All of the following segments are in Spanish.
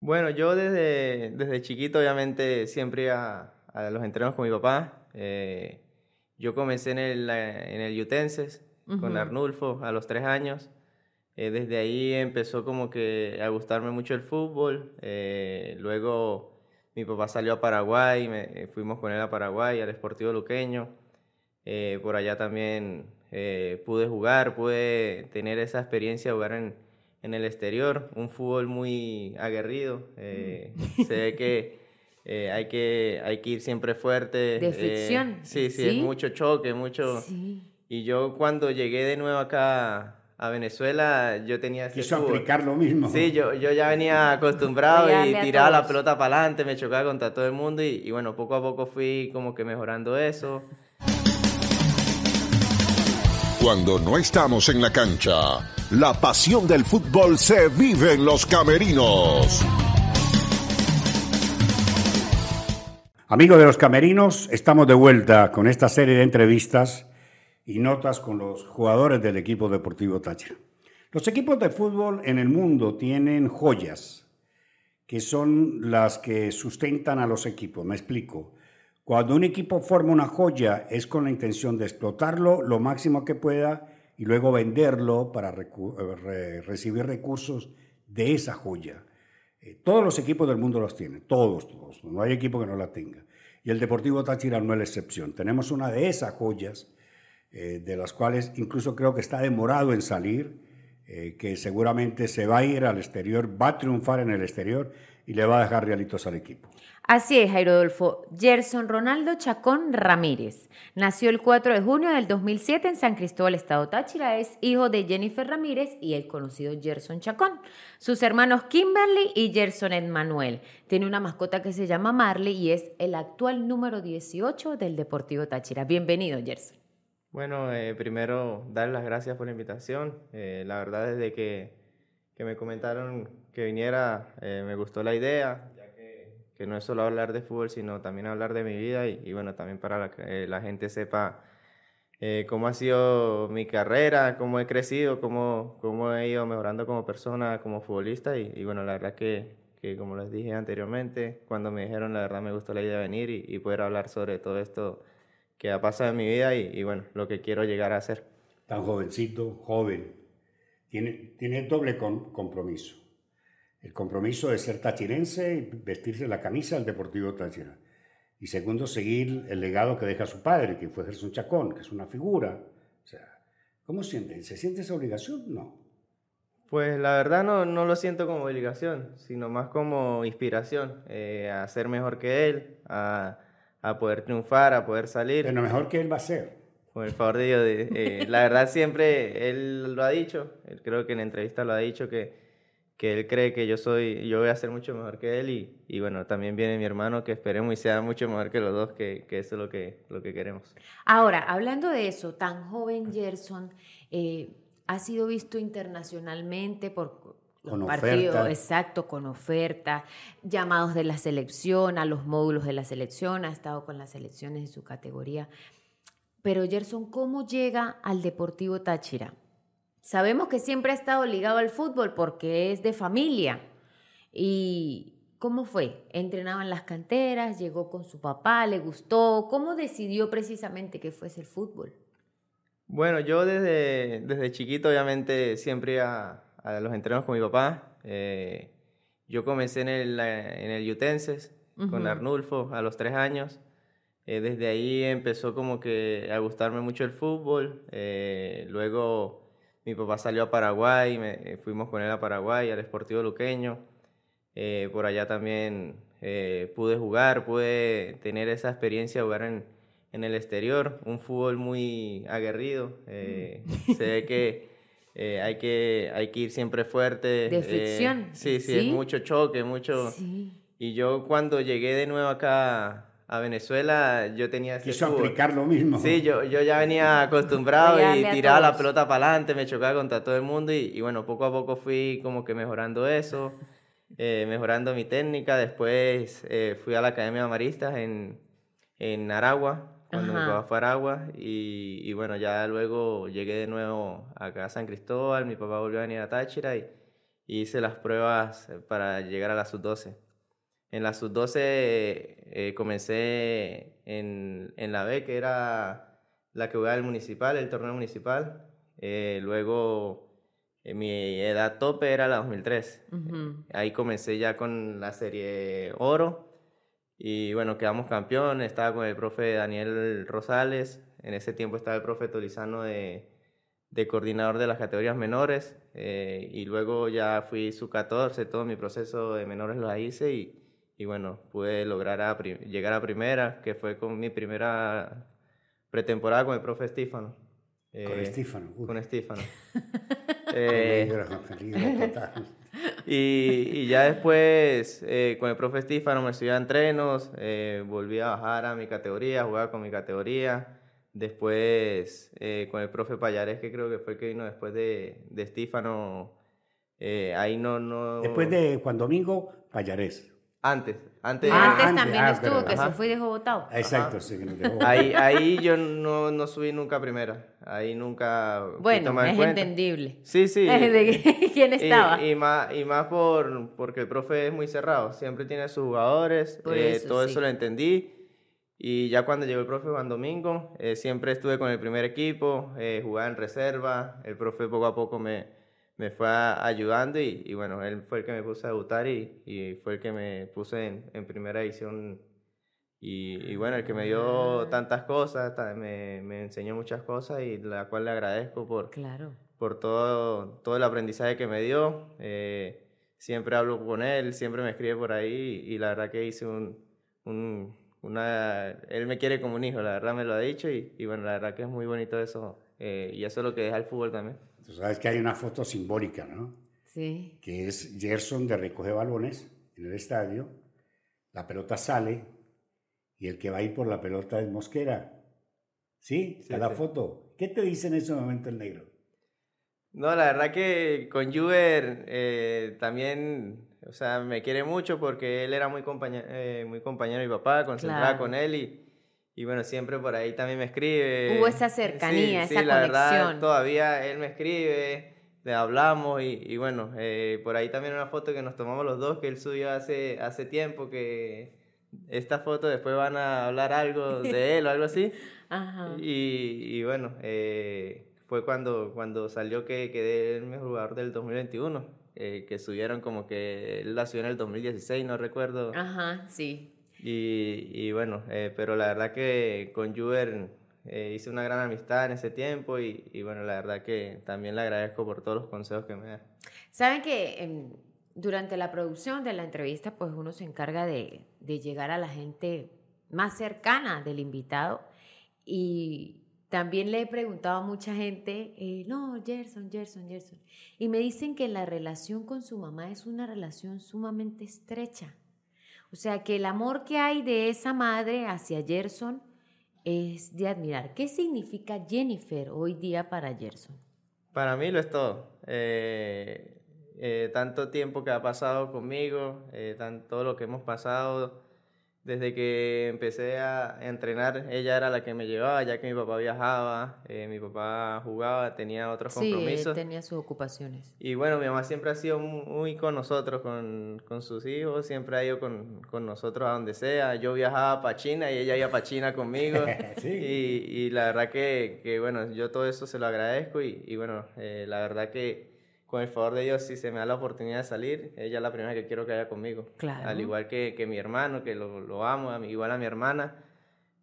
Bueno, yo desde, desde chiquito obviamente siempre iba a, los entrenos con mi papá. Eh, yo comencé en el, en el Utenses con Arnulfo a los tres años. Eh, desde ahí empezó como que a gustarme mucho el fútbol. Eh, luego mi papá salió a Paraguay, me, fuimos con él a Paraguay, al Esportivo Luqueño. por allá también pude jugar, pude tener esa experiencia de jugar en, en el exterior, un fútbol muy aguerrido. Eh, se ve que, eh, hay que hay que ir siempre fuerte. De fricción. Eh, sí, sí, es mucho choque, mucho... Y yo cuando llegué de nuevo acá a Venezuela, yo tenía ese Quiso aplicar lo mismo. Sí, yo, yo ya venía acostumbrado y tiraba la pelota para adelante, me chocaba contra todo el mundo y, y bueno, poco a poco fui como que mejorando eso. Cuando no estamos en la cancha la pasión del fútbol se vive en los camerinos. Amigos de los camerinos, estamos de vuelta con esta serie de entrevistas y notas con los jugadores del equipo deportivo Táchira. Los equipos de fútbol en el mundo tienen joyas que son las que sustentan a los equipos. Me explico. Cuando un equipo forma una joya es con la intención de explotarlo lo máximo que pueda y luego venderlo para eh, recibir recursos de esa joya. Eh, todos los equipos del mundo los tienen, todos, todos. No hay equipo que no la tenga. Y el Deportivo Táchira no es la excepción. Tenemos una de esas joyas, eh, de las cuales incluso creo que está demorado en salir, que seguramente se va a ir al exterior, va a triunfar en el exterior y le va a dejar realitos al equipo. Así es, Jairo. Gerson Ronaldo Chacón Ramírez. Nació el 4 de junio del 2007 en San Cristóbal, Estado Táchira. Es hijo de Jennifer Ramírez y el conocido Gerson Chacón. Sus hermanos Kimberly y Gerson Edmanuel. Tiene una mascota que se llama Marley y es el actual número 18 del Deportivo Táchira. Bienvenido, Gerson. Bueno, eh, primero dar las gracias por la invitación. Eh, la verdad, desde que, que, me comentaron que viniera, eh, me gustó la idea que no es solo hablar de fútbol, sino también hablar de mi vida y, bueno, también para que la gente sepa eh, cómo ha sido mi carrera, cómo he crecido, cómo, cómo he ido mejorando como persona, como futbolista y, bueno, la verdad que, que, como les dije anteriormente, cuando me dijeron, la verdad me gustó la idea de venir y, poder hablar sobre todo esto que ha pasado en mi vida y, bueno, lo que quiero llegar a hacer. Tan jovencito, joven, tiene, tiene doble compromiso el compromiso de ser tachirense y vestirse la camisa del Deportivo Táchira. Y segundo, seguir el legado que deja su padre, que fue Gerson Chacón, que es una figura. O sea, ¿cómo siente? ¿Se siente esa obligación? No. Pues la verdad no, no lo siento como obligación, sino más como inspiración, eh, a ser mejor que él, a, a, poder triunfar, a poder salir. Pero mejor que él va a ser. Por el favor de Dios, eh, la verdad siempre él lo ha dicho, él creo que en entrevista lo ha dicho que que él cree que yo soy, yo voy a ser mucho mejor que él y, y bueno, también viene mi hermano que esperemos y sea mucho mejor que los dos, que, que eso es lo que, lo que queremos. Ahora, hablando de eso, tan joven Gerson, eh, ha sido visto internacionalmente por los partidos, exacto, con oferta, llamados de la selección, a los módulos de la selección, ha estado con las selecciones de su categoría. Pero Gerson, ¿cómo llega al Deportivo Táchira? Sabemos que siempre ha estado ligado al fútbol porque es de familia. ¿Y cómo fue? ¿Entrenaba en las canteras? ¿Llegó con su papá? ¿Le gustó? ¿Cómo decidió precisamente que fuese el fútbol? Bueno, yo desde, desde chiquito obviamente siempre iba a los entrenos con mi papá. Eh, yo comencé en el, en el Utenses con Arnulfo a los tres años. Eh, desde ahí empezó como que a gustarme mucho el fútbol. Eh, luego mi papá salió a Paraguay, me, eh, fuimos con él a Paraguay, al Esportivo Luqueño. Eh, por allá también eh, pude jugar, pude tener esa experiencia de jugar en, en el exterior, un fútbol muy aguerrido. Mm. se ve que, hay que hay que ir siempre fuerte. De fricción. sí, sí, es mucho choque, mucho... Y yo cuando llegué de nuevo acá a Venezuela yo tenía ese Quiso aplicar lo mismo. Sí, yo, yo ya venía acostumbrado y tiraba la pelota para adelante, me chocaba contra todo el mundo y, bueno, poco a poco fui como que mejorando eso, eh, mejorando mi técnica. Después eh, fui a la Academia de Maristas en, en Aragua, cuando me fue a Aragua y, y, bueno, ya luego llegué de nuevo acá a San Cristóbal, mi papá volvió a venir a Táchira y, hice las pruebas para llegar a la sub-12. En la sub-12 eh, comencé en, en, la B, que era la que jugaba el municipal, el torneo municipal. Eh, luego eh, mi edad tope era la 2003. Ahí comencé ya con la serie oro. Y bueno, quedamos campeones. Estaba con el profe Daniel Rosales. En ese tiempo estaba el profe Tolizano de, de coordinador de las categorías menores. y luego ya fui su 14. Todo mi proceso de menores lo hice. Y, y bueno, pude lograr llegar a primera, que fue con mi primera pretemporada con el profe Estífano. con eh, Estífano. Con Estífano. eh, y, y, ya después eh, con el profe Estífano me subí a entrenos, eh, volví a bajar a mi categoría, jugaba con mi categoría. Después con el profe Payares, que creo que fue el que vino después de, de Estífano. ahí no, no... Después de Juan Domingo, Payares. Antes, antes, antes también ah, estuvo, que se fue y dejó votado. Exacto, sí, que dejó ahí, ahí yo no, no subí nunca primera. Ahí nunca. Bueno, es entendible. Sí, sí. ¿De quién estaba? Y, más, y más por, porque el profe es muy cerrado. Siempre tiene sus jugadores. Eh, todo eso lo entendí. Y ya cuando llegó el profe Juan Domingo, eh, siempre estuve con el primer equipo, eh, jugaba en reserva. El profe poco a poco me me fue ayudando y, y, bueno, él fue el que me puso a debutar y, y fue el que me puso en, en primera edición y, y, bueno, el que me dio ah. tantas cosas, me, me, enseñó muchas cosas y la cual le agradezco por, claro. por todo, todo el aprendizaje que me dio. Eh, siempre hablo con él, siempre me escribe por ahí y, la verdad que hice un, un, una... Él me quiere como un hijo, la verdad me lo ha dicho y, y bueno, la verdad que es muy bonito eso eh, y eso es lo que deja el fútbol también. Tú sabes que hay una foto simbólica, ¿no? Sí. Que es Gerson de recoger balones en el estadio, la pelota sale y el que va a ir por la pelota es Mosquera. ¿Sí? sí la foto. ¿Qué te dice en ese momento el negro? No, la verdad que con Juber eh, también, o sea, me quiere mucho porque él era muy, compañero, eh, muy compañero de mi papá, concentraba con él y y bueno, siempre por ahí también me escribe. Hubo esa cercanía, esa sí, la Verdad, todavía él me escribe, le hablamos y, y bueno, eh, por ahí también una foto que nos tomamos los dos que él subió hace, hace tiempo que esta foto después van a hablar algo de él o algo así. Ajá. Y, y bueno, eh, fue cuando, cuando salió que quedé el mejor jugador del 2021. Eh, que subieron como que él la subió en el 2016, no recuerdo. Ajá, sí. Y, bueno, eh, pero la verdad que con Juber eh, hice una gran amistad en ese tiempo y, y, bueno, la verdad que también le agradezco por todos los consejos que me da. Saben que durante la producción de la entrevista, pues uno se encarga de, de llegar a la gente más cercana del invitado y también le he preguntado a mucha gente, eh, no, Gerson, Gerson, Gerson, y me dicen que la relación con su mamá es una relación sumamente estrecha. O sea que el amor que hay de esa madre hacia Gerson es de admirar. ¿Qué significa Jennifer hoy día para Gerson? Para mí lo es todo. Eh, eh, tanto tiempo que ha pasado conmigo, eh, todo lo que hemos pasado, desde que empecé a entrenar, ella era la que me llevaba, ya que mi papá viajaba, eh, mi papá jugaba, tenía otros compromisos. Sí, tenía sus ocupaciones. Y bueno, mi mamá siempre ha sido muy con nosotros, con, con sus hijos, siempre ha ido con, con, nosotros a donde sea. Yo viajaba para China y ella iba para China conmigo. sí. y, y, la verdad que, que, bueno, yo todo eso se lo agradezco y, y bueno, eh, la verdad que con el favor de Dios, si se me da la oportunidad de salir, ella es la primera que quiero que haya conmigo. Claro. Al igual que, que mi hermano, que lo, lo amo, igual a mi hermana.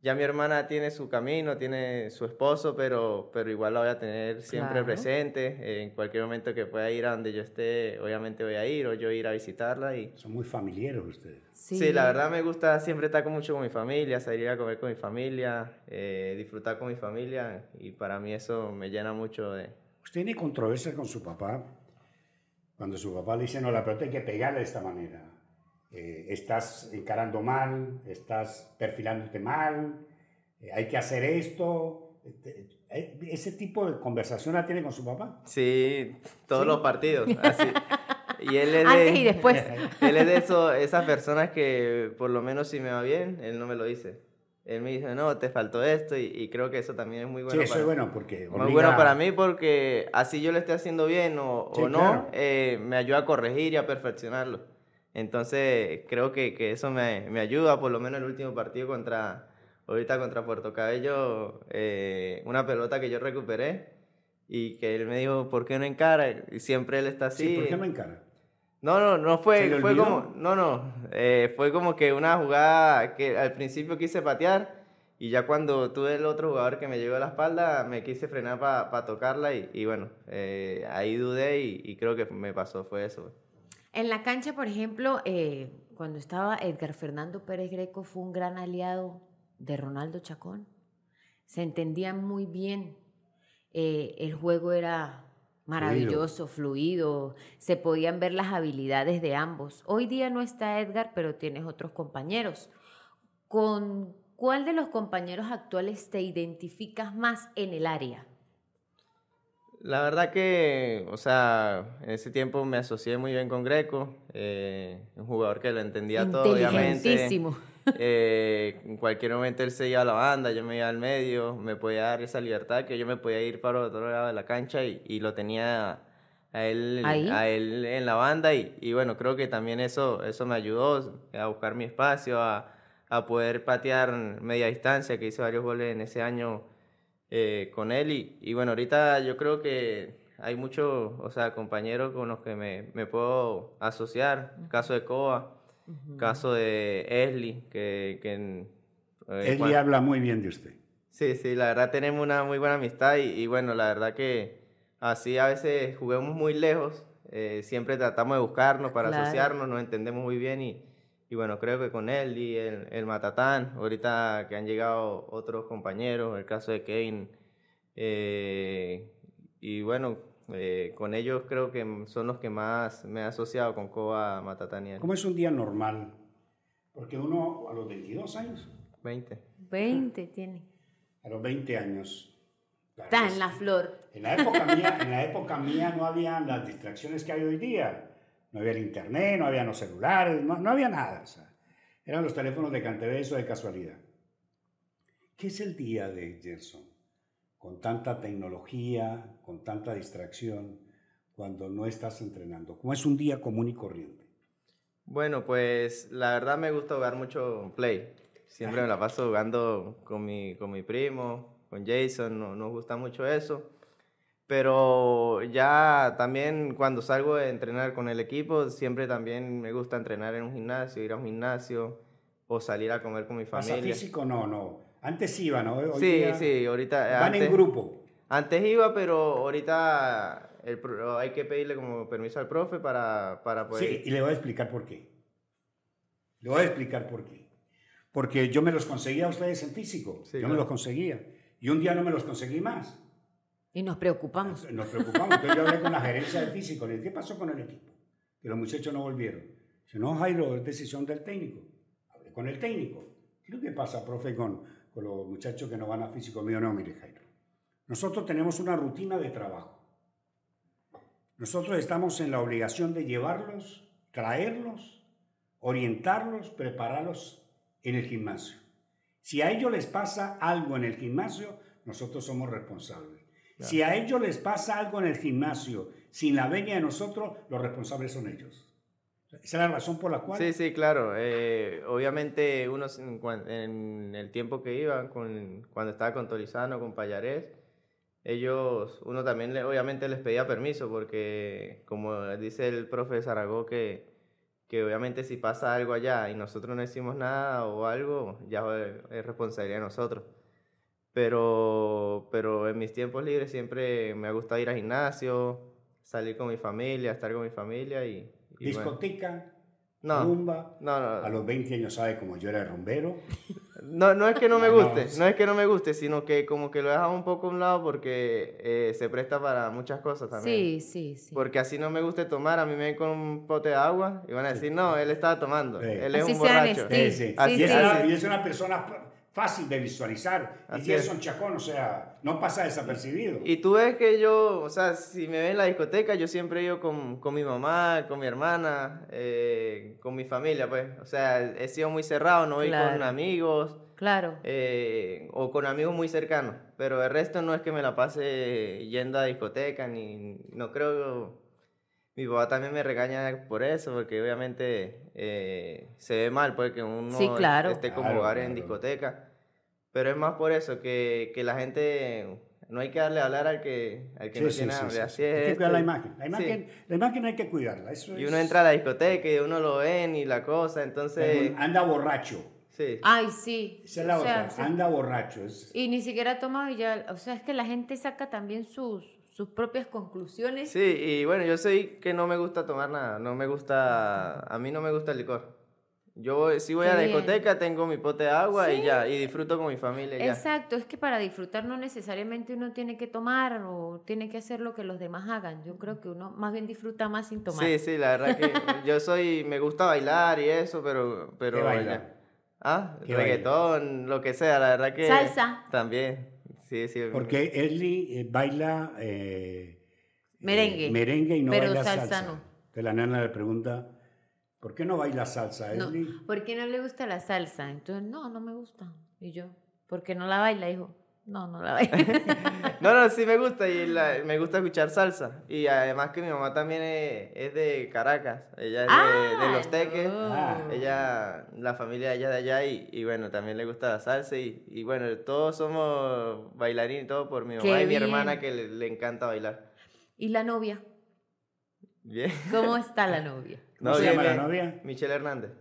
Ya mi hermana tiene su camino, tiene su esposo, pero, pero igual la voy a tener siempre presente. en cualquier momento que pueda ir a donde yo esté, obviamente voy a ir o yo ir a visitarla. Y... Son muy familiares ustedes. Sí. sí la verdad me gusta siempre estar con mucho con mi familia, salir a comer con mi familia, eh, disfrutar con mi familia y para mí eso me llena mucho de, ¿Usted tiene controversia con su papá? Cuando su papá le dice, no, la pelota hay que pegarla de esta manera. Eh, estás encarando mal, estás perfilándote mal, eh, hay que hacer esto. Eh, ¿Ese tipo de conversación la tiene con su papá? Sí, todos los partidos. Así. Y él es de, Antes y después. Él es de eso, esas personas que, por lo menos si me va bien, él no me lo dice. Él me dice, no, te faltó esto y, creo que eso también es muy bueno. Sí, eso es bueno porque... Muy bueno para mí porque así yo lo esté haciendo bien o, no, eh, me ayuda a corregir y a perfeccionarlo. Entonces creo que, que eso me, me, ayuda, por lo menos el último partido contra, ahorita contra Puerto Cabello, eh, una pelota que yo recuperé y que él me dijo, ¿por qué no encara? Y siempre él está así. Sí, ¿por qué no encara? No, no, no fue, fue como, no, no, eh, fue como que una jugada que al principio quise patear y ya cuando tuve el otro jugador que me llegó a la espalda, me quise frenar para tocarla y, bueno, eh, ahí dudé y, creo que me pasó, fue eso. En la cancha, por ejemplo, eh, cuando estaba Edgar Fernando Pérez Greco, fue un gran aliado de Ronaldo Chacón. Se entendían muy bien. el juego era Maravilloso, fluido. Se podían ver las habilidades de ambos. Hoy día no está Edgar, pero tienes otros compañeros. ¿Con cuál de los compañeros actuales te identificas más en el área? La verdad que, o sea, en ese tiempo me asocié muy bien con Greco, eh, un jugador que lo entendía todo, obviamente. Eh, en cualquier momento él se iba a la banda, yo me iba al medio, me podía dar esa libertad que yo me podía ir para otro lado de la cancha y, lo tenía a él, a él en la banda y, bueno, creo que también eso, eso me ayudó a buscar mi espacio, a, poder patear media distancia, que hice varios goles en ese año eh, con él y, bueno, ahorita yo creo que hay muchos, o sea, compañeros con los que me, me puedo asociar, caso de Coa, Caso de Esli, que... que eh, habla muy bien de usted. Sí, sí, la verdad tenemos una muy buena amistad y, bueno, la verdad que así a veces juguemos muy lejos, eh, siempre tratamos de buscarnos para asociarnos, nos entendemos muy bien y, y bueno, creo que con él y el, el, Matatán, ahorita que han llegado otros compañeros, el caso de Kane, eh, y bueno, eh, con ellos creo que son los que más me he asociado con Coba Matatania. ¿Cómo es un día normal? Porque uno a los 22 años. 20. 20 tiene. A los 20 años. Está en la flor. En la, época mía, en la época mía no había las distracciones que hay hoy día. No había el internet, no había los celulares, no, había nada. eran los teléfonos de cantebeso de casualidad. ¿Qué es el día de Gerson? Con tanta tecnología, con tanta distracción, cuando no estás entrenando? ¿Cómo es un día común y corriente? Bueno, pues la verdad me gusta jugar mucho play. Siempre me la paso jugando con mi, con mi primo, con Jason, no, nos gusta mucho eso. Pero ya también cuando salgo a entrenar con el equipo, siempre también me gusta entrenar en un gimnasio, ir a un gimnasio o salir a comer con mi familia. ¿Pasa físico? No, no. Antes iba, ¿no? sí, sí, ahorita. Van en grupo. Antes iba, pero ahorita hay que pedirle como permiso al profe para, para poder. Sí, y le voy a explicar por qué. Le voy a explicar por qué. Porque yo me los conseguía a ustedes en físico. yo me los conseguía. Y un día no me los conseguí más. Y nos preocupamos. Nos preocupamos. Entonces yo hablé con la gerencia del físico. Le dije, ¿qué pasó con el equipo? Que los muchachos no volvieron. Dice, no, Jairo, es decisión del técnico. Hablé con el técnico. ¿Qué es lo que pasa, profe, con, con los muchachos que no van a físico mío, no, mire Jairo. Nosotros tenemos una rutina de trabajo. Nosotros estamos en la obligación de llevarlos, traerlos, orientarlos, prepararlos en el gimnasio. Si a ellos les pasa algo en el gimnasio, nosotros somos responsables. Si a ellos les pasa algo en el gimnasio sin la venia de nosotros, los responsables son ellos. Esa es la razón por la cual. Sí, sí, claro. Eh, obviamente, uno en el tiempo que iba, con, cuando estaba con Tolizano, con Payarés, ellos, uno también obviamente les pedía permiso, porque como dice el profe Zaragoza, que, que obviamente si pasa algo allá y nosotros no hicimos nada o algo, ya es responsabilidad de nosotros. Pero, pero en mis tiempos libres siempre me ha gustado ir al gimnasio, salir con mi familia, estar con mi familia y, discoteca, rumba. No, no. A los 20 años sabe como yo era rumbero. No, no es que no me guste, no, es que no me guste, sino que como que lo he dejado un poco a un lado porque eh, se presta para muchas cosas también. Sí, sí, sí. Porque así no me guste tomar, a mí me ven con un pote de agua y van a decir, no, él estaba tomando, él es un borracho. Sí, sí. Así es, y es una persona fácil de visualizar. y Gerson Chacón, o sea, no pasa desapercibido. Y, tú ves que yo, o sea, si me ven en la discoteca, yo siempre he ido con, con mi mamá, con mi hermana, eh, con mi familia, pues. O sea, he sido muy cerrado, no voy con amigos. Claro. Eh, o con amigos muy cercanos. Pero el resto no es que me la pase yendo a discoteca, ni. No creo. Mi papá también me regaña por eso, porque obviamente eh, se ve mal, pues que uno esté como hogar en discoteca. Pero es más por eso, que, que, la gente. No hay que darle a hablar al que, al que no tiene hambre. Así es. Hay que cuidar la imagen. La imagen, la imagen hay que cuidarla. Eso y uno entra a la discoteca y uno lo ven y la cosa, entonces. Anda borracho. Sí. Ay, sí. Esa es la otra. Anda borracho. Y ni siquiera toma y ya. O sea, es que la gente saca también sus, sus propias conclusiones. Sí, y bueno, yo sé que no me gusta tomar nada, no me gusta, a mí no me gusta el licor. Yo si voy a la discoteca tengo mi pote de agua y ya, y disfruto con mi familia. Exacto, es que para disfrutar no necesariamente uno tiene que tomar o tiene que hacer lo que los demás hagan. Yo creo que uno más bien disfruta más sin tomar. Sí, sí, la verdad que yo soy, me gusta bailar y eso, pero... pero ¿Qué baila? Ah, reggaetón, lo que sea, la verdad que... Salsa. También. Porque Eli eh, baila eh, merengue. Eh, merengue y no baila salsa. No. Entonces la nana le pregunta, ¿por qué no baila salsa, Eli? No, ¿por qué no le gusta la salsa? Entonces, no, no me gusta. Y yo, ¿por qué no la baila? Dijo, no, no la baila. no, no, sí me gusta y me gusta escuchar salsa. Y además que mi mamá también es, de Caracas, ella es de, Los Teques. Ella, la familia de ella de allá y, y, bueno, también le gusta la salsa y, y bueno, todos somos bailarines y todo por mi mamá y mi hermana que le, encanta bailar. ¿Y la novia? Bien. ¿Cómo está la novia? ¿Cómo se llama la novia? Michelle Hernández.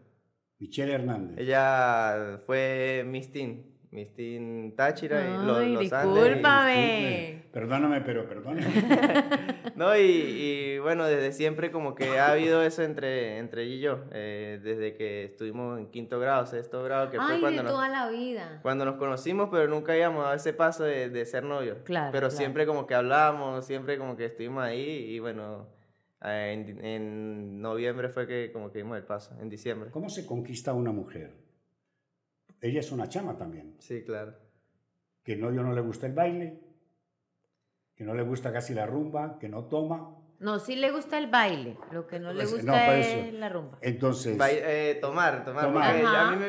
Michelle Hernández. Ella fue Miss Teen Mistín Táchira y los, los discúlpame. Perdóname, pero perdóname. no, y, y, bueno, desde siempre como que ha habido eso entre, entre ella y yo, eh, desde que estuvimos en quinto grado, sexto grado, que fue cuando de toda la vida. Cuando nos conocimos, pero nunca íbamos a ese paso de, de ser novios. Claro. Pero siempre como que hablábamos, siempre como que estuvimos ahí y bueno, en, en noviembre fue que como que dimos el paso, en diciembre. ¿Cómo se conquista una mujer? Ella es una chama también. Sí, claro. Que no, yo no le gusta el baile, que no le gusta casi la rumba, que no toma, no, sí le gusta el baile, lo que no le pues, gusta es la rumba. Entonces... Eh, tomar, tomar.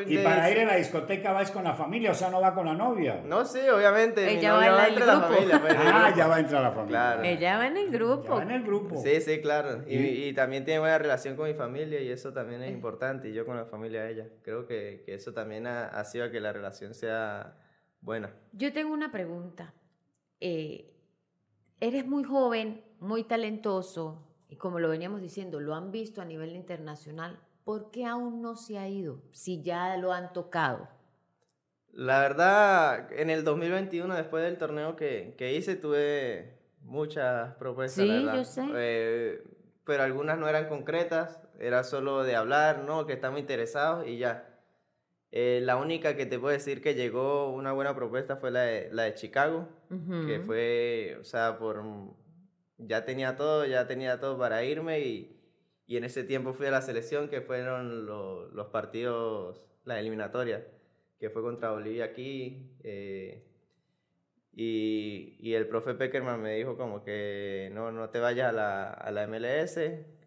y para ir a la discoteca vais con la familia, o sea, no va con la novia. No, sí, obviamente. Ella va en el grupo. familia, pues, ah, ya va a entrar la familia. Claro. Ella va en el grupo. va en el grupo. Sí, sí, claro. Y, también tiene buena relación con mi familia y eso también es importante. Y yo con la familia de ella. Creo que, que eso también ha, ha, sido que la relación sea buena. Yo tengo una pregunta. Eh, eres muy joven, muy talentoso, y como lo veníamos diciendo, lo han visto a nivel internacional, ¿por qué aún no se ha ido si ya lo han tocado? La verdad, en el 2021, después del torneo que, que hice, tuve muchas propuestas. Sí, yo sé. Eh, pero algunas no eran concretas, era solo de hablar, ¿no? Que estamos interesados y ya. Eh, la única que te puedo decir que llegó una buena propuesta fue la de, la de Chicago, que fue, o sea, por ya tenía todo, ya tenía todo para irme y, y en ese tiempo fui a la selección que fueron los partidos, la eliminatoria, que fue contra Bolivia aquí. Eh, y, y, el profe Peckerman me dijo como que no, no te vayas a la, a la MLS,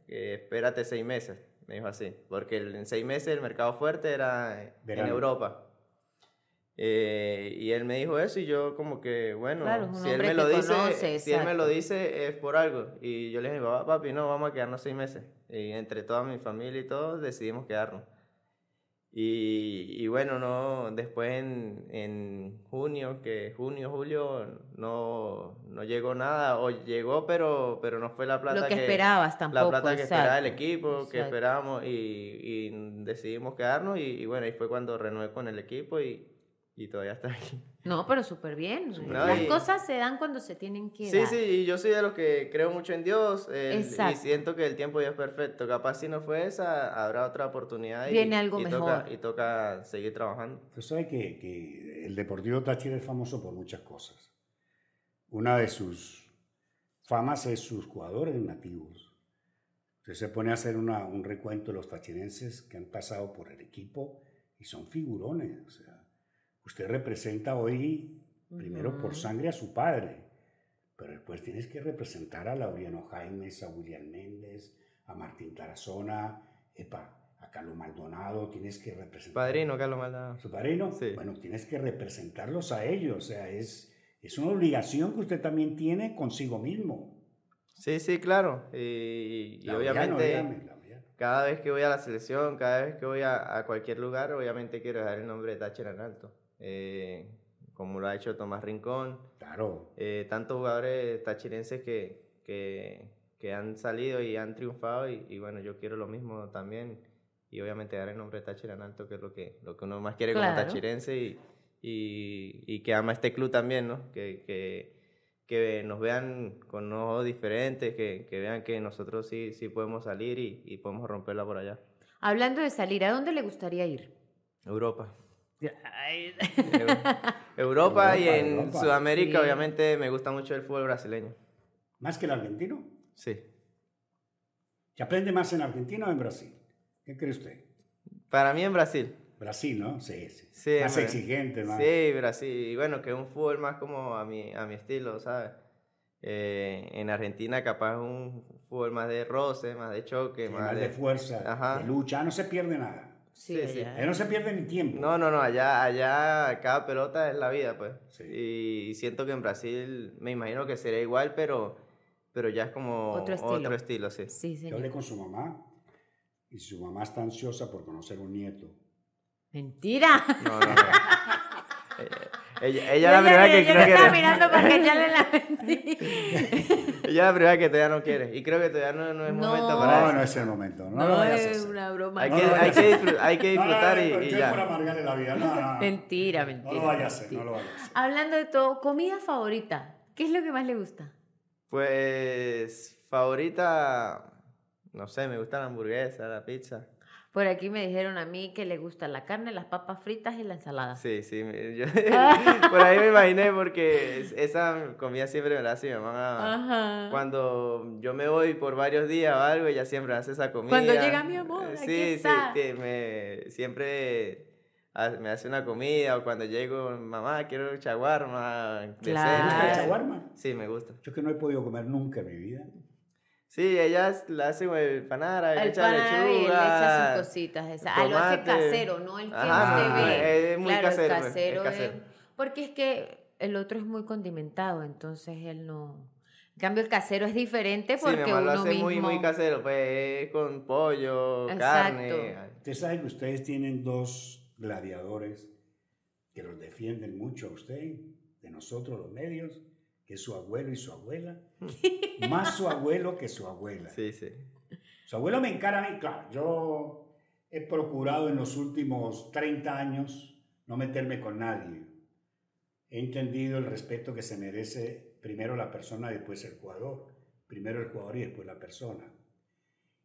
que espérate seis meses, me dijo así, porque en seis meses el mercado fuerte era en Europa. Eh, y él me dijo eso y yo como que, bueno, si él me lo dice, si él me lo dice es por algo. Y yo le dije, papi, no, vamos a quedarnos seis meses. Y entre toda mi familia y todos decidimos quedarnos. Y, y bueno, no, después en, en, junio, que junio, julio, no, no llegó nada, o llegó, pero, pero no fue la plata Lo que, esperabas tampoco. La plata que esperaba el equipo, que esperábamos, y, y decidimos quedarnos, y, y bueno, ahí fue cuando renové con el equipo y, y todavía está aquí. No, pero súper bien. Las cosas se dan cuando se tienen que sí, dar. Sí, sí, y yo soy de los que creo mucho en Dios y siento que el tiempo ya es perfecto. Capaz si no fue esa, habrá otra oportunidad. Viene algo mejor. Toca, y toca seguir trabajando. Usted sabe que, que el Deportivo Táchira es famoso por muchas cosas. Una de sus famas es sus jugadores nativos. Usted se pone a hacer una, un recuento de los tachirenses que han pasado por el equipo y son figurones. O sea, usted representa hoy, primero por sangre a su padre, pero después tienes que representar a Laureano Jaimes, a William Méndez, a Martín Tarazona, epa, a Carlos Maldonado, tienes que representar. Padrino, Carlos Maldonado. ¿Su padrino? Sí. Bueno, tienes que representarlos a ellos, o sea, es, es una obligación que usted también tiene consigo mismo. Sí, sí, claro. Y, y obviamente, cada vez que voy a la selección, cada vez que voy a, a cualquier lugar, obviamente quiero dejar el nombre de Thatcher en alto. Eh, como lo ha hecho Tomás Rincón. Claro. Eh, tantos jugadores tachirenses que, que, que, han salido y han triunfado y, y, bueno, yo quiero lo mismo también y obviamente dar el nombre de Táchira en alto, que es lo que, lo que uno más quiere claro. como tachirense y, y, y, que ama este club también, ¿no? Que, que, que nos vean con ojos diferentes, que, que, vean que nosotros sí, sí podemos salir y, y podemos romperla por allá. Hablando de salir, ¿a dónde le gustaría ir? Europa. Europa, y en Europa. Sudamérica, sí. obviamente, me gusta mucho el fútbol brasileño. ¿Más que el argentino? Sí. ¿Se aprende más en Argentina o en Brasil? ¿Qué cree usted? Para mí en Brasil. Brasil, ¿no? Sí, sí. sí más exigente, más. Sí, Brasil. Y bueno, que es un fútbol más como a mi, a mi estilo, ¿sabes? Eh, en Argentina capaz un fútbol más de roce, más de choque, sí, más, más de, de, fuerza, Ajá. de lucha, no se pierde nada. Sí, sí, sí. no se pierde ni tiempo. No, no, no, allá, allá cada pelota es la vida, pues. Sí. Y siento que en Brasil me imagino que sería igual, pero, pero ya es como otro estilo, otro estilo sí. sí señor. Yo hablé con su mamá y su mamá está ansiosa por conocer un nieto. Mentira. No, no, no. ella, ella la primera que yo creo que... estaba mirando para que ya le la mentí. ella la primera que todavía no quiere. Y creo que todavía no, no es No. momento para No, eso. no es el momento. No, vayas es una broma. Hay No que, hay, vayas que disfrutar, hay que No, no, disfrutar no, y, y ya. amargarle la vida. No, no, no. Mentira, No mentira. lo vaya a hacer, mentira. no lo vaya a hacer. Hablando de todo, comida favorita. ¿Qué es lo que más le gusta? Pues, favorita, no sé, me gusta la hamburguesa, la pizza. Por aquí me dijeron a mí que le gusta la carne, las papas fritas y la ensalada. Sí, sí, yo- por ahí me imaginé porque es- esa comida siempre me la hace mi mamá. Ajá. Cuando yo me voy por varios días o algo, ella siempre hace esa comida. Cuando llega mi amor, Eh, aquí sí, está. sí, que me, siempre me hace una comida o cuando llego, mamá, quiero chaguarma. de Claro. ¿Te gusta el cena. shawarma? Sí, me gusta. Yo que no he podido comer nunca en mi vida. Sí, ellas la hacen el panara, El echa pan le echa lechuga. sus cositas. Esa. Ah, lo hace casero, no el que Ajá, usted ve. es muy claro, casero, el pues, es casero es- casero. Porque es que el otro es muy condimentado, entonces él no... En cambio, el casero es diferente Sí, mi porque mamá lo uno hace mismo... muy, muy casero, pues con pollo, Exacto. carne. Usted sabe que ustedes tienen dos gladiadores que los defienden mucho a usted, de nosotros los medios, que es su abuelo y su abuela. Más su abuelo que su abuela. Sí, sí. Su abuelo me encara a mí, claro, yo he procurado en los últimos 30 años no meterme con nadie. He entendido el respeto que se merece primero la persona y después el jugador. Primero el jugador y después la persona.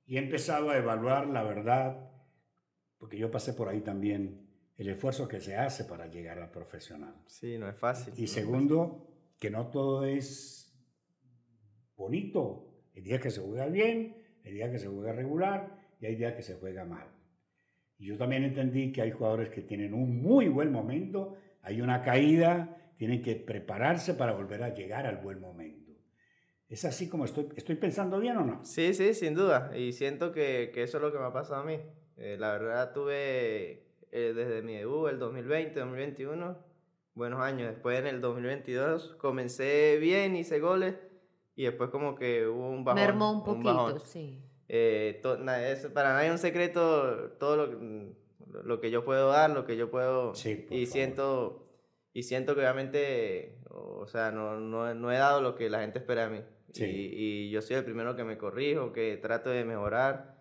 Y he empezado a evaluar la verdad, porque yo pasé por ahí también, el esfuerzo que se hace para llegar al profesional. Sí, no es fácil. Y segundo, que no todo es bonito. Hay días que se juega bien, hay días que se juega regular y hay días que se juega mal. Y yo también entendí que hay jugadores que tienen un muy buen momento, hay una caída, tienen que prepararse para volver a llegar al buen momento. ¿Es así como estoy, estoy pensando bien o no? Sí, sí, sin duda. Y siento que, eso es lo que me ha pasado a mí. Eh, la verdad, tuve eh, desde mi debut, el 2020, 2021, buenos años. Después en el 2022 comencé bien, hice goles y después como que hubo un bajón. Mermó un poquito, bajón. sí. Eh, to- na- es, para nadie es un secreto todo lo, lo que yo puedo dar, lo que yo puedo... Sí, por y favor. siento y siento que obviamente, o sea, no, no, no he dado lo que la gente espera de mí. Sí. Y, y yo soy el primero que me corrijo, que trato de mejorar.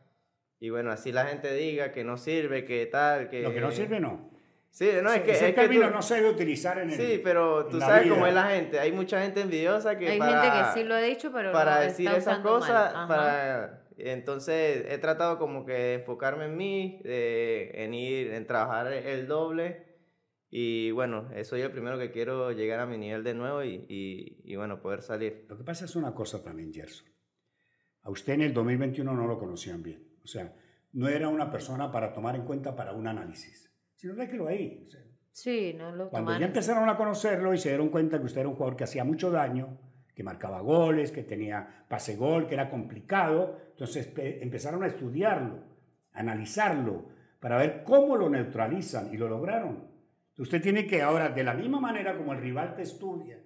Y bueno, así la gente diga que no sirve, que tal, que... Lo que no sirve no. Sí, no, es que... Ese es que término tú- no se debe utilizar en el Sí, pero tú sabes vida. cómo es la gente. Hay mucha gente envidiosa que Hay para, gente que sí lo ha dicho, pero para lo decir esas cosas, para... Entonces he tratado como que de enfocarme en mí, de- en ir, en trabajar el doble. Y bueno, soy el primero que quiero llegar a mi nivel de nuevo y, y, y bueno, poder salir. Lo que pasa es una cosa también, Gerson. A usted en el 2021 no lo conocían bien. O sea, no era una persona para tomar en cuenta para un análisis, sino déjelo ahí. O sea, Sí, no lo Cuando ya empezaron a conocerlo y se dieron cuenta que usted era un jugador que hacía mucho daño, que marcaba goles, que tenía pase gol, que era complicado, entonces empezaron a estudiarlo, a analizarlo, para ver cómo lo neutralizan y lo lograron. Usted tiene que ahora, de la misma manera como el rival te estudia,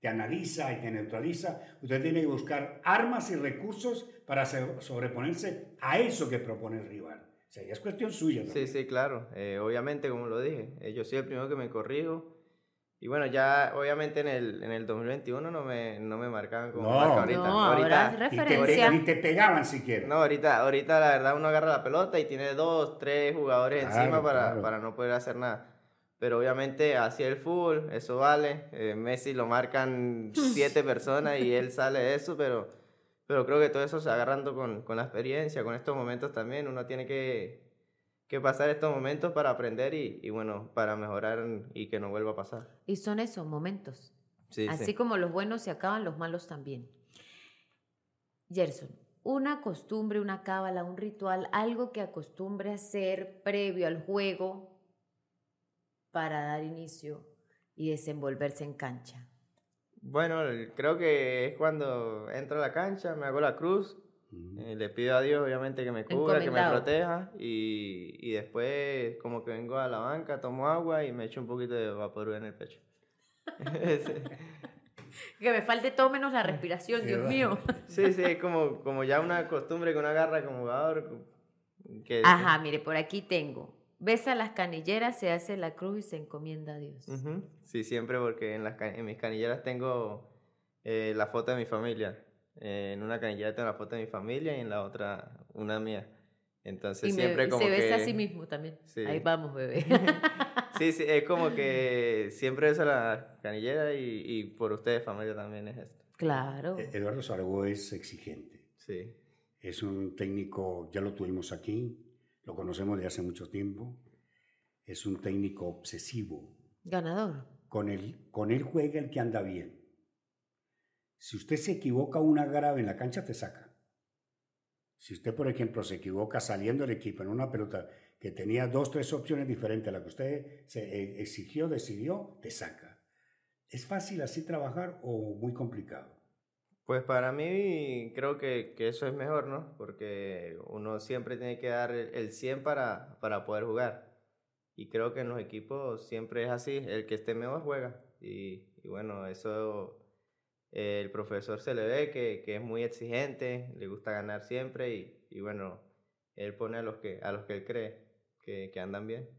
te analiza y te neutraliza, usted tiene que buscar armas y recursos para sobreponerse a eso que propone el rival. O sea, ya es cuestión suya. Sí, sí, claro. Eh, obviamente, como lo dije, eh, yo soy el primero que me corrijo. Y bueno, ya obviamente en el, en el 2021 no me, no me marcaban como no, ahorita. No, ahorita es referencia. Ni te, pegaban siquiera. No, ahorita, ahorita la verdad uno agarra la pelota y tiene dos, tres jugadores encima para, para no poder hacer nada pero obviamente hacia el fútbol, eso vale. Eh, Messi lo marcan siete personas y él sale de eso, pero, pero creo que todo eso se agarrando con, con la experiencia, con estos momentos también. Uno tiene que, que pasar estos momentos para aprender y, y, bueno, para mejorar y que no vuelva a pasar. Y son esos momentos. Así como los buenos se acaban, los malos también. Gerson, una costumbre, una cábala, un ritual, algo que acostumbre a hacer previo al juego para dar inicio y desenvolverse en cancha? Bueno, creo que es cuando entro a la cancha, me hago la cruz, eh, le pido a Dios obviamente que me cubra, que me proteja y, y, después como que vengo a la banca, tomo agua y me echo un poquito de vapor en el pecho. que me falte todo menos la respiración, Dios mío. sí, sí, es como, como ya una costumbre que uno agarra como jugador. Que, Ajá, mire, por aquí tengo Besa las canilleras, se hace la cruz y se encomienda a Dios. Sí, siempre porque en, las, en mis canilleras tengo eh, la foto de mi familia. Eh, en una canillera tengo la foto de mi familia y en la otra una mía. Entonces siempre como se besa a sí mismo también. Ahí vamos, bebé. sí, sí, es como que siempre besa la canillera y, y, por ustedes familia también es esto. Claro. E-, Eduardo Saragó es exigente. Sí. Es un técnico, ya lo tuvimos aquí, lo conocemos de hace mucho tiempo, es un técnico obsesivo. Ganador. Con él, con él juega el que anda bien. Si usted se equivoca una grave en la cancha, te saca. Si usted, por ejemplo, se equivoca saliendo del equipo en una pelota que tenía dos, tres opciones diferentes a la que usted se eh, exigió, decidió, te saca. ¿Es fácil así trabajar o muy complicado? Pues para mí creo que, que, eso es mejor, ¿no? Porque uno siempre tiene que dar el 100 para, para poder jugar. Y creo que en los equipos siempre es así, el que esté mejor juega. Y, y bueno, eso eh, el profesor se le ve que, que, es muy exigente, le gusta ganar siempre y, y, bueno, él pone a los que, a los que él cree que, que andan bien.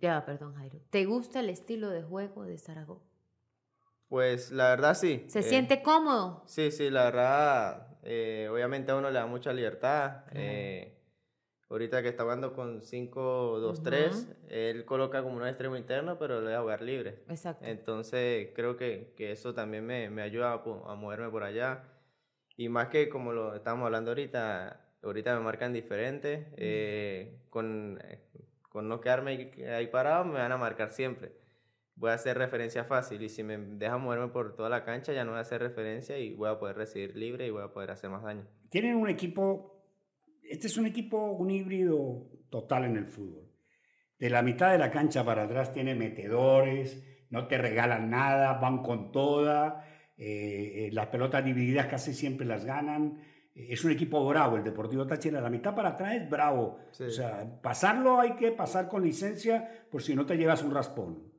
ya, perdón Jairo. ¿Te gusta el estilo de juego de Zaragoza? Pues la verdad sí. ¿Se eh, siente cómodo? Sí, sí, la verdad, eh, obviamente a uno le da mucha libertad. Eh, ahorita que está jugando con 5-2-3, él coloca como un extremo interno, pero le da jugar libre. Exacto. Entonces creo que, que eso también me, me ayuda a, moverme por allá. Y más que como lo estamos hablando ahorita, ahorita me marcan diferente. con, con no quedarme ahí parado, me van a marcar siempre voy a hacer referencia fácil y si me deja moverme por toda la cancha ya no voy a hacer referencia y voy a poder recibir libre y voy a poder hacer más daño. Tienen un equipo, este es un equipo, un híbrido total en el fútbol. De la mitad de la cancha para atrás tiene metedores, no te regalan nada, van con toda, eh, eh, las pelotas divididas casi siempre las ganan. Es un equipo bravo, el Deportivo Táchira. La mitad para atrás es bravo. O sea, pasarlo hay que pasar con licencia por si no te llevas un raspón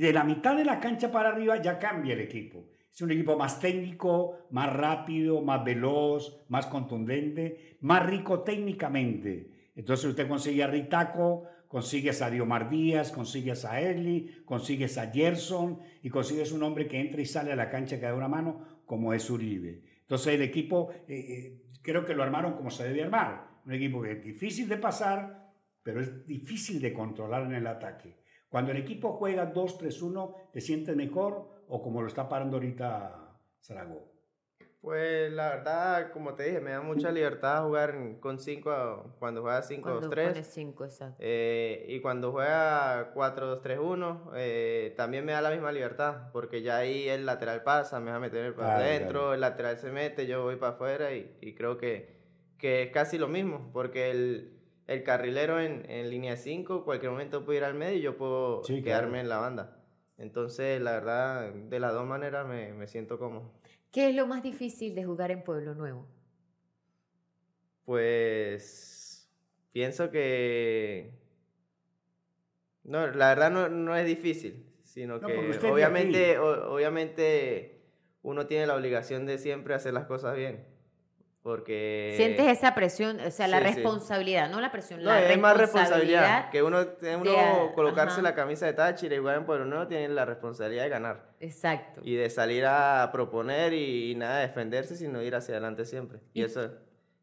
de la mitad de la cancha para arriba ya cambia el equipo. Es un equipo más técnico, más rápido, más veloz, más contundente, más rico técnicamente. Entonces usted consigue a Ritaco, consigue a Diomar Díaz, consigue a Erli, consigue a Gerson y consigue un hombre que entra y sale a la cancha que da una mano, como es Uribe. Entonces el equipo, eh, eh, creo que lo armaron como se debe armar. Un equipo que es difícil de pasar, pero es difícil de controlar en el ataque. Cuando el equipo juega 2-3-1, ¿te sientes mejor o como lo está parando ahorita Zaragoza? Pues la verdad, como te dije, me da mucha libertad jugar con 5 cuando juega 5-2-3. 5, exacto. Eh, y cuando juega 4-2-3-1, eh, también me da la misma libertad, porque ya ahí el lateral pasa, me va a meter para adentro, el lateral se mete, yo voy para afuera y, y creo que, que es casi lo mismo, porque el, el carrilero en, en línea 5, cualquier momento puede ir al medio y yo puedo quedarme en la banda. Entonces, la verdad, de las dos maneras me, me siento cómodo. ¿Qué es lo más difícil de jugar en Pueblo Nuevo? Pues pienso que... No, la verdad no, no es difícil, sino que obviamente, obviamente uno tiene la obligación de siempre hacer las cosas bien. Porque... Sientes esa presión, o sea, la responsabilidad, no la presión, no, la es más responsabilidad. Que uno, uno colocarse la camisa de Táchira y jugar en Pueblo Nuevo tiene la responsabilidad de ganar. Exacto. Y de salir a proponer y, nada, defenderse, sino ir hacia adelante siempre. Y, eso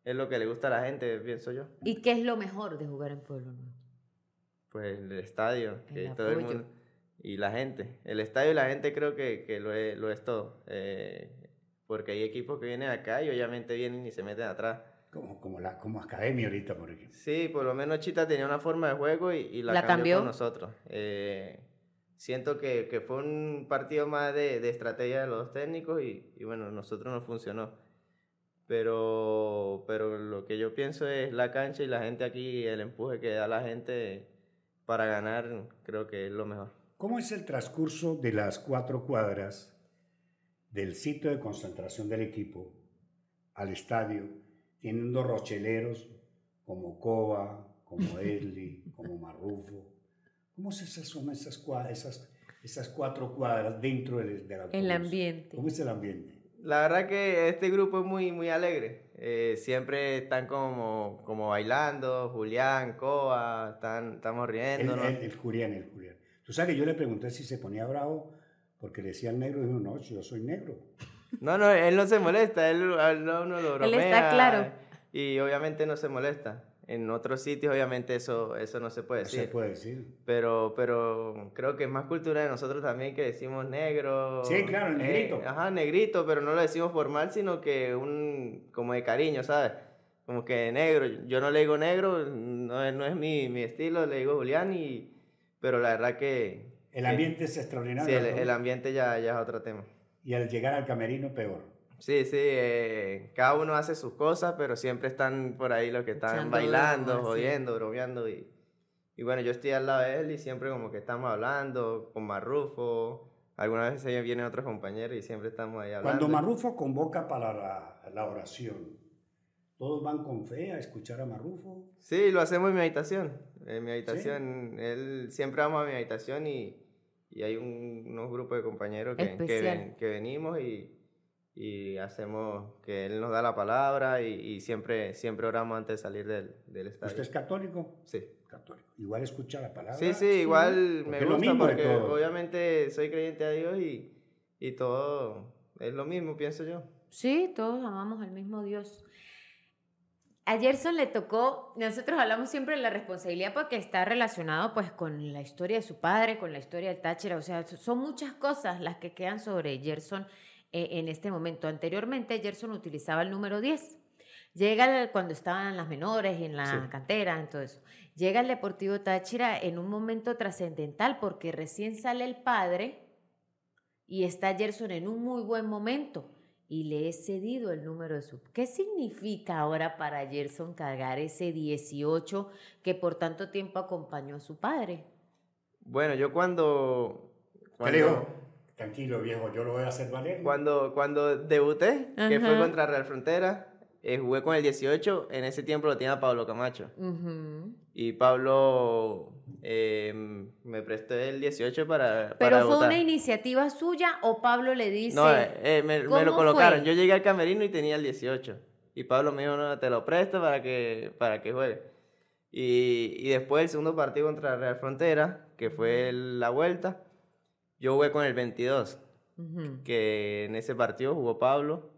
es lo que le gusta a la gente, pienso yo. ¿Y qué es lo mejor de jugar en Pueblo Nuevo? Pues el estadio, que todo el mundo, y la gente. El estadio y la gente creo que, que lo, es, lo es todo. Eh, porque hay equipos que vienen acá y obviamente vienen y se meten atrás. Como, como, la, como Academia ahorita, por ejemplo. Sí, por lo menos Chita tenía una forma de juego y, la, cambió, con nosotros. Eh, siento que, que, fue un partido más de, de estrategia de los técnicos y, y, bueno, nosotros nos funcionó. Pero, pero lo que yo pienso es la cancha y la gente aquí, el empuje que da la gente para ganar, creo que es lo mejor. ¿Cómo es el transcurso de las cuatro cuadras del sitio de concentración del equipo al estadio, tienen dos rocheleros como Cova, como Edley, como Marrufo. ¿Cómo se son esas, esas, esas cuatro cuadras dentro del, del El ambiente. ¿Cómo es el ambiente? La verdad que este grupo es muy, muy alegre. Eh, siempre están como, como bailando, Julián, Cova, están, estamos riendo. El, el, Julián, el Julián. Tú sabes que yo le pregunté si se ponía bravo porque le decía al negro dijo, no, yo soy negro. No, no, él no se molesta, él, no, no lo bromea. Él está claro. Y obviamente no se molesta. En otros sitios obviamente eso, eso no se puede decir. No se puede decir. Pero, pero creo que es más cultura de nosotros también que decimos negro. Sí, claro, el negrito. Eh, ajá, negrito, pero no lo decimos por mal, sino que un, como de cariño, ¿sabes? Como que negro. Yo no le digo negro, no, no es mi, mi estilo, le digo Julián, y, pero la verdad que, el ambiente es extraordinario. Sí, el, ambiente ya, ya es otro tema. Y al llegar al camerino, peor. Sí, sí, eh, cada uno hace sus cosas, pero siempre están por ahí los que están bailando, jodiendo, bromeando. Y, y bueno, yo estoy al lado de él y siempre como que estamos hablando con Marrufo. Algunas veces vienen otros compañeros y siempre estamos ahí hablando. Cuando Marrufo convoca para la, la oración, ¿todos van con fe a escuchar a Marrufo? Sí, lo hacemos en mi habitación. En mi habitación, él siempre vamos a mi habitación y y hay unos grupos de compañeros que, que, venimos y, y, hacemos que Él nos da la palabra y, siempre, siempre oramos antes de salir del, del estadio. ¿Usted es católico? Sí. Católico. Igual escucha la palabra. Sí, sí, igual me gusta porque obviamente soy creyente a Dios y, y todo es lo mismo, pienso yo. Sí, todos amamos al mismo Dios. A Gerson le tocó, nosotros hablamos siempre de la responsabilidad porque está relacionado pues con la historia de su padre, con la historia del Táchira, o sea, son muchas cosas las que quedan sobre Gerson eh, en este momento. Anteriormente Gerson utilizaba el número 10. Llega cuando estaban las menores en la cantera, en todo eso. Llega el Deportivo Táchira en un momento trascendental porque recién sale el padre y está Gerson en un muy buen momento y le he cedido el número de su... ¿Qué significa ahora para Gerson cargar ese 18 que por tanto tiempo acompañó a su padre? Bueno, yo cuando... cuando tranquilo viejo, yo lo voy a hacer valer. Cuando, cuando debuté, que fue contra Real Frontera, eh, jugué con el 18, en ese tiempo lo tenía Pablo Camacho. Y Pablo Em, me prestó el 18 para. ¿Pero fue una iniciativa suya o Pablo le dice.? No, eh, eh, me, lo colocaron. Yo llegué al camerino y tenía el 18. Y Pablo me dijo, no, te lo presto para que, para que juegue. Y, y después el segundo partido contra Real Frontera, que fue la vuelta, yo jugué con el 22. Que en ese partido jugó Pablo.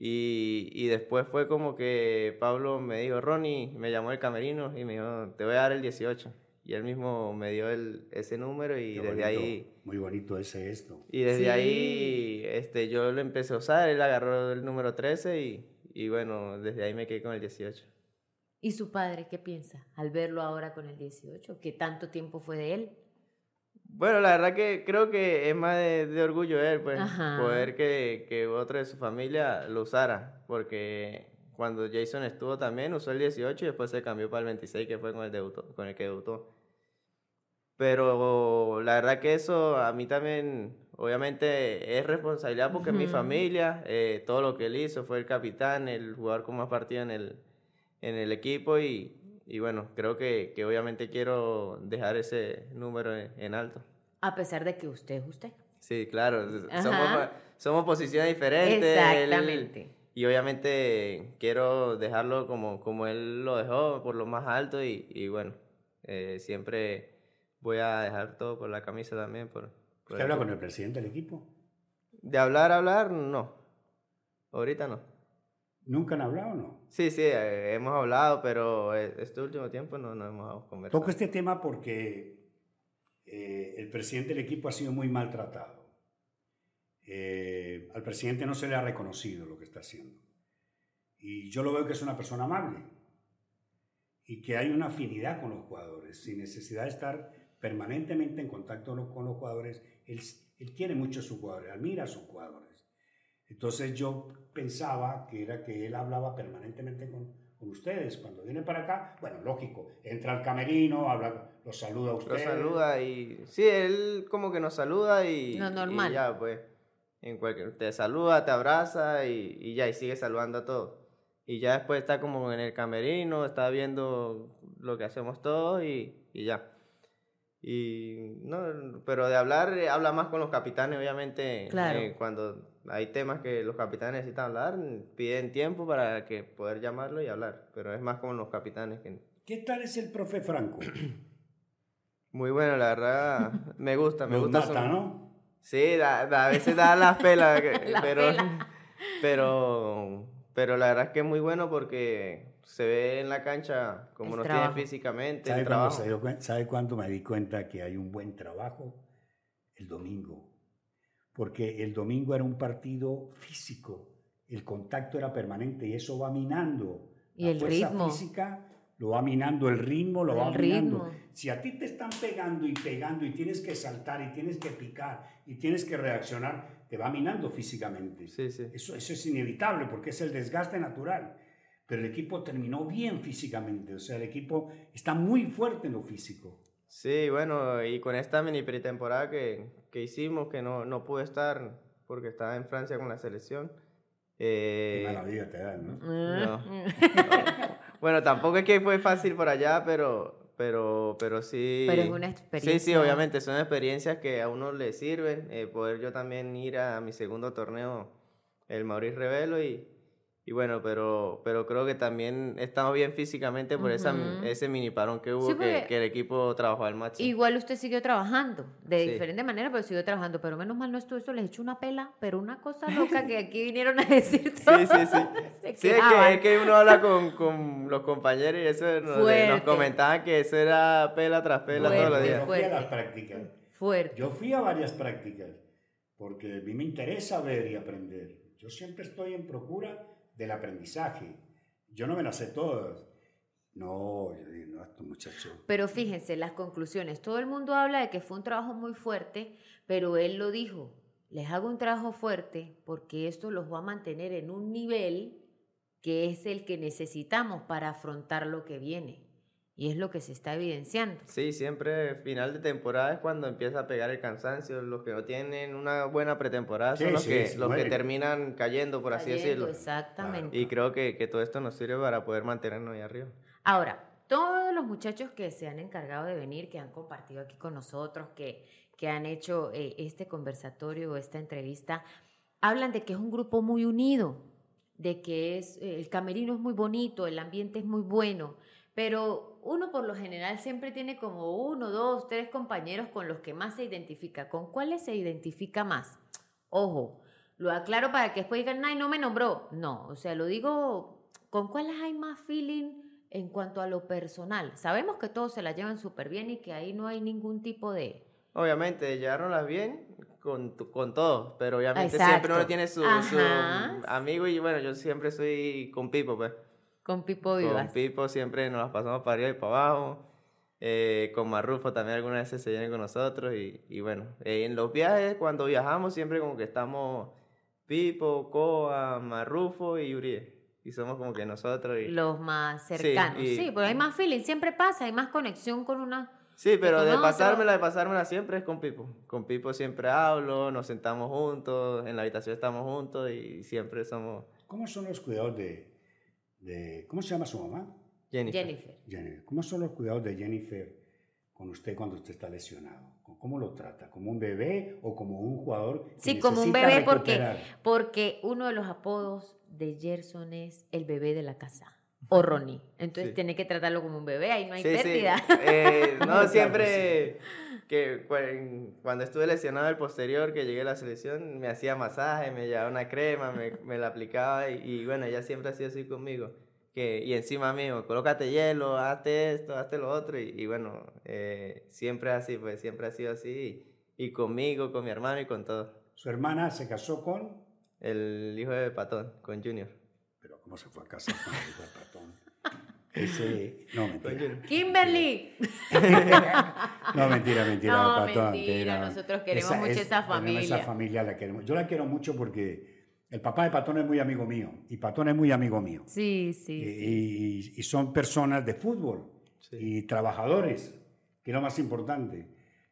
Y, y, después fue como que Pablo me dijo, Ronnie, me llamó el camerino y me dijo, te voy a dar el 18 y él mismo me dio el, ese número y desde ahí... Muy bonito ese esto. Y desde ahí este, yo lo empecé a usar, él agarró el número 13 y, y bueno, desde ahí me quedé con el 18. ¿Y su padre qué piensa al verlo ahora con el 18? ¿Qué tanto tiempo fue de él? Bueno, la verdad que creo que es más de, de orgullo él, pues, poder que, que otro de su familia lo usara, porque cuando Jason estuvo también, usó el 18 y después se cambió para el 26, que fue con el, debutó, con el que debutó. Pero la verdad que eso a mí también, obviamente, es responsabilidad porque mi familia, eh, todo lo que él hizo, fue el capitán, el jugador con más partido en el, en el equipo y, y bueno, creo que, que, obviamente quiero dejar ese número en, alto. A pesar de que usted es usted. Sí, claro, somos, somos posiciones diferentes. Exactamente y obviamente quiero dejarlo como, como él lo dejó, por lo más alto y, y bueno, eh, siempre voy a dejar todo por la camisa también. Por, ¿Usted habla con el presidente del equipo? De hablar, hablar, no. Ahorita no. ¿Nunca han hablado o no? Sí, sí, eh, hemos hablado, pero eh, este último tiempo no, no hemos conversado. Toco este tema porque el presidente del equipo ha sido muy maltratado. Eh, al presidente no se le ha reconocido lo que está haciendo. Y yo lo veo que es una persona amable y que hay una afinidad con los jugadores, sin necesidad de estar permanentemente en contacto con los jugadores. Él, él quiere mucho a sus jugadores, admira a sus jugadores. Entonces yo pensaba que era que él hablaba permanentemente con, con ustedes. Cuando viene para acá, bueno, lógico, entra al camerino, habla, los saluda a ustedes. Los saluda y... Sí, él como que nos saluda y... No, normal. Y ya, pues en cualquier, te saluda, te abraza y, y, ya, y sigue saludando a todos. Y ya después está como en el camerino, está viendo lo que hacemos todos y, y ya. Y no, pero de hablar, eh, habla más con los capitanes, obviamente. Claro. Eh, cuando hay temas que los capitanes necesitan hablar, piden tiempo para que poder llamarlo y hablar. Pero es más con los capitanes que. ¿Qué tal es el profe Franco? Muy bueno, la verdad. Me gusta, me gusta. Mata, ¿no? Sí, da, a veces da las pelas, pero, pero, pero la verdad es que es muy bueno porque se ve en la cancha como nos tiene físicamente. ¿Sabe, trabajo. ¿Sabe cuándo me di cuenta que hay un buen trabajo? El domingo. Porque el domingo era un partido físico, el contacto era permanente y eso va minando. Y la el fuerza ritmo. física lo va minando el ritmo, lo va minando. Si a ti te están pegando y pegando y tienes que saltar y tienes que picar y tienes que reaccionar, te va minando físicamente. Sí, sí. Eso, eso es inevitable porque es el desgaste natural. Pero el equipo terminó bien físicamente, o sea, el equipo está muy fuerte en lo físico. Sí, bueno, y con esta mini pretemporada que, que hicimos, que no, no pude estar porque estaba en Francia con la selección. Eh, Qué maravilla te dan, ¿no? no. Bueno, tampoco es que fue fácil por allá, pero, pero, pero sí. Pero es una experiencia. Sí, sí, obviamente son experiencias que a uno le sirven. Eh, poder yo también ir a mi segundo torneo, el Mauricio Revelo, y, y bueno, pero, pero creo que también estamos bien físicamente por esa, ese mini parón que hubo, que, que, el equipo trabajó al máximo. Igual usted siguió trabajando, de diferente manera, pero siguió trabajando. Pero menos mal no estuvo eso, les echó una pela, pero una cosa loca que aquí vinieron a decir todo. Sí, sí, sí. sí, es que, es que, uno habla con, con los compañeros y eso nos, nos, comentaban que eso era pela tras pela todos los días. Yo fui a las prácticas. Fuerte. Yo fui a varias prácticas, porque a mí me interesa ver y aprender. Yo siempre estoy en procura del aprendizaje. Yo no me las sé todas. No, yo digo, no, estos muchachos. Pero fíjense, las conclusiones. Todo el mundo habla de que fue un trabajo muy fuerte, pero él lo dijo. Les hago un trabajo fuerte porque esto los va a mantener en un nivel que es el que necesitamos para afrontar lo que viene. Y es lo que se está evidenciando. Sí, siempre final de temporada es cuando empieza a pegar el cansancio. Los que no tienen una buena pretemporada son los, que, los que terminan cayendo, por así decirlo. Exactamente. Y creo que, que, todo esto nos sirve para poder mantenernos ahí arriba. Ahora, todos los muchachos que se han encargado de venir, que han compartido aquí con nosotros, que, que han hecho eh, este conversatorio o esta entrevista, hablan de que es un grupo muy unido, de que es, el camerino es muy bonito, el ambiente es muy bueno pero uno por lo general siempre tiene como uno, dos, tres compañeros con los que más se identifica. ¿Con cuáles se identifica más? Ojo, lo aclaro para que después digan, ay, no me nombró. No, o sea, lo digo, ¿con cuáles hay más feeling en cuanto a lo personal? Sabemos que todos se la llevan súper bien y que ahí no hay ningún tipo de... Obviamente, llevárnoslas bien con, con todos, pero obviamente siempre uno tiene su, su, amigo y bueno, yo siempre soy con Pipo, pues. Con Pipo Vivas. Con Pipo siempre nos las pasamos para arriba y para abajo. Eh, con Marrufo también algunas veces se viene con nosotros. Y, y bueno, eh, en los viajes, cuando viajamos, siempre como que estamos Pipo, Coa, Marrufo y Uribe. y somos como que nosotros. Y... Los más cercanos. Sí, porque hay más feeling, siempre pasa, hay más conexión con una... Sí, pero de pasármela, de pasármela siempre es con Pipo. Con Pipo siempre hablo, nos sentamos juntos, en la habitación estamos juntos y siempre somos... ¿Cómo son los cuidados de... de ¿Cómo se llama su mamá? Jennifer. Jennifer. ¿Cómo son los cuidados de Jennifer con usted cuando usted está lesionado? ¿Cómo lo trata? ¿Como un bebé o como un jugador? Que sí, como un bebé porque, porque uno de los apodos de Gerson es el bebé de la casa o Ronnie. Entonces tiene que tratarlo como un bebé, ahí no hay pérdida. Eh, no, siempre que cuando estuve lesionado el posterior, que llegué a la selección, me hacía masaje, me llevaba una crema, me, me la aplicaba y, y, bueno, ella siempre ha sido así conmigo y encima mío, colócate hielo, hazte esto, hazte lo otro, y, bueno, eh, siempre así, pues siempre ha sido así, y, conmigo, con mi hermano y con todo. ¿Su hermana se casó con? El hijo de Patón, con Junior. Pero ¿cómo se fue a casar con el hijo de Patón? Ese, no, mentira. Kimberly. no, mentira, mentira. No, mentira, nosotros queremos mucho esa familia. Esa familia la queremos. Yo la quiero mucho porque el papá de Patón es muy amigo mío y Patón es muy amigo mío. Sí, sí. Y, son personas de fútbol y trabajadores, que es lo más importante.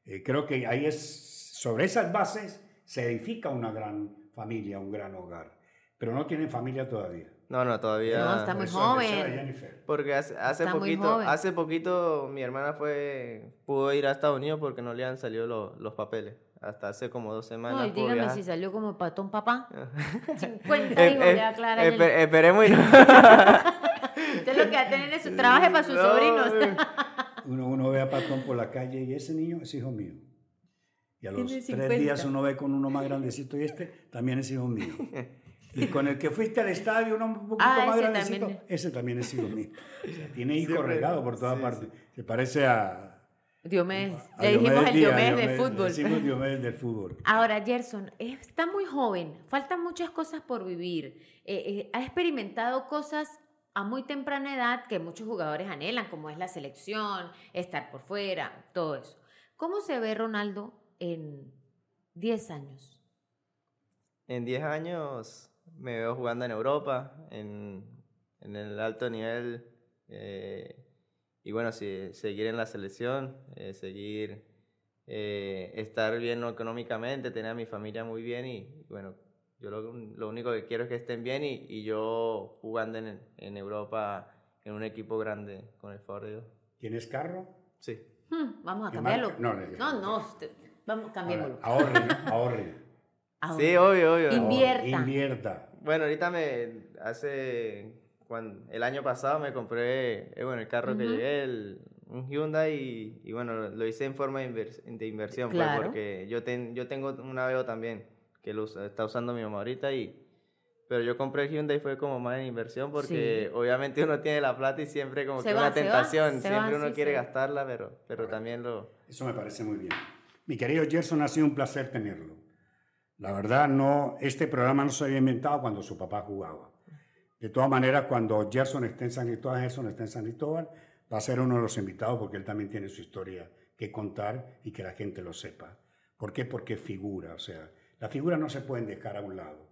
Eh, creo que ahí es, sobre esas bases se edifica una gran familia, un gran hogar. Pero no tienen familia todavía. No, no, todavía. No, está muy joven. Porque hace, hace poquito, hace poquito mi hermana fue, pudo ir a Estados Unidos porque no le han salido los papeles hasta hace como dos semanas. No, dígame si salió como patón papá. 50 hijos le aclara. esperemos y no. Usted lo que va a tener es su trabajo para sus sobrinos. uno, uno ve a patón por la calle y ese niño es hijo mío. Y a los tres días uno ve con uno más grandecito y este también es hijo mío. Y con el que fuiste al estadio, uno un poquito ah, más grandecito, ese también es hijo mío. O sea, tiene hijos regados por todas partes. Se parece a, Diomedes. Le dijimos el Diomedes, del fútbol. Decimos Diomedes del fútbol. Ahora, Gerson, está muy joven, faltan muchas cosas por vivir. Eh, eh, ha experimentado cosas a muy temprana edad que muchos jugadores anhelan, como es la selección, estar por fuera, todo eso. ¿Cómo se ve Ronaldo en 10 años? En 10 años me veo jugando en Europa, en, en el alto nivel. Eh, y bueno, sí, seguir en la selección, eh, seguir, eh, estar bien económicamente, tener a mi familia muy bien y, bueno, yo lo, lo, único que quiero es que estén bien y, y yo jugando en, en, Europa en un equipo grande con el favor ¿Tienes carro? Sí. Hmm, vamos a cambiarlo. No, no, no, vamos, cambiémoslo. Ahorre, ahorre. Sí, obvio, obvio. Invierta. Invierta. Bueno, ahorita me hace cuando, el año pasado me compré, eh, bueno, el carro que llegué, el, un Hyundai, y, bueno, lo hice en forma de, de inversión, pues, porque yo, ten, yo tengo un Aveo también, que lo está usando mi mamá ahorita, y, pero yo compré el Hyundai fue como más de inversión, porque obviamente uno tiene la plata y siempre como que una tentación, siempre uno quiere gastarla, pero, pero también lo... Eso me parece muy bien. Mi querido Gerson, ha sido un placer tenerlo. La verdad, no, este programa no se había inventado cuando su papá jugaba. De todas maneras, cuando Gerson esté en San Cristóbal, Gerson esté en San Cristóbal, va a ser uno de los invitados porque él también tiene su historia que contar y que la gente lo sepa. ¿Por qué? Porque figura, o sea, la figura no se pueden dejar a un lado,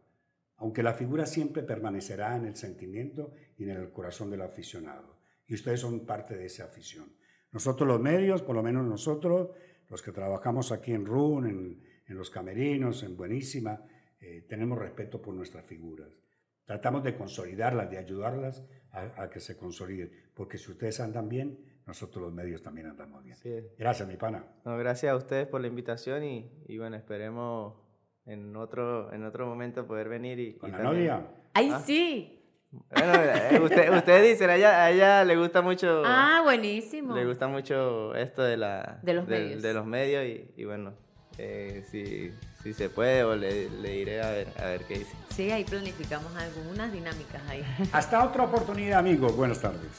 aunque la figura siempre permanecerá en el sentimiento y en el corazón del aficionado. Y ustedes son parte de esa afición. Nosotros los medios, por lo menos nosotros, los que trabajamos aquí en RUN, en, los camerinos, en Buenísima, eh, tenemos respeto por nuestras figuras. Tratamos de consolidarlas, de ayudarlas a, que se consoliden, porque si ustedes andan bien, nosotros los medios también andamos bien. Gracias, mi pana. No, gracias a ustedes por la invitación y, y, bueno, esperemos en otro, en otro momento poder venir y... ¿Con la novia? ¡Ay, ¿Ah? sí! Bueno, eh, usted, ustedes dicen, a ella, a ella le gusta mucho... Ah, buenísimo. Le gusta mucho esto de, la, de los medios. De los medios y, y bueno, eh, si, si, se puede o le, le, diré a ver, a ver qué dice. Sí, ahí planificamos algunas dinámicas ahí. Hasta otra oportunidad, amigos. Buenas tardes.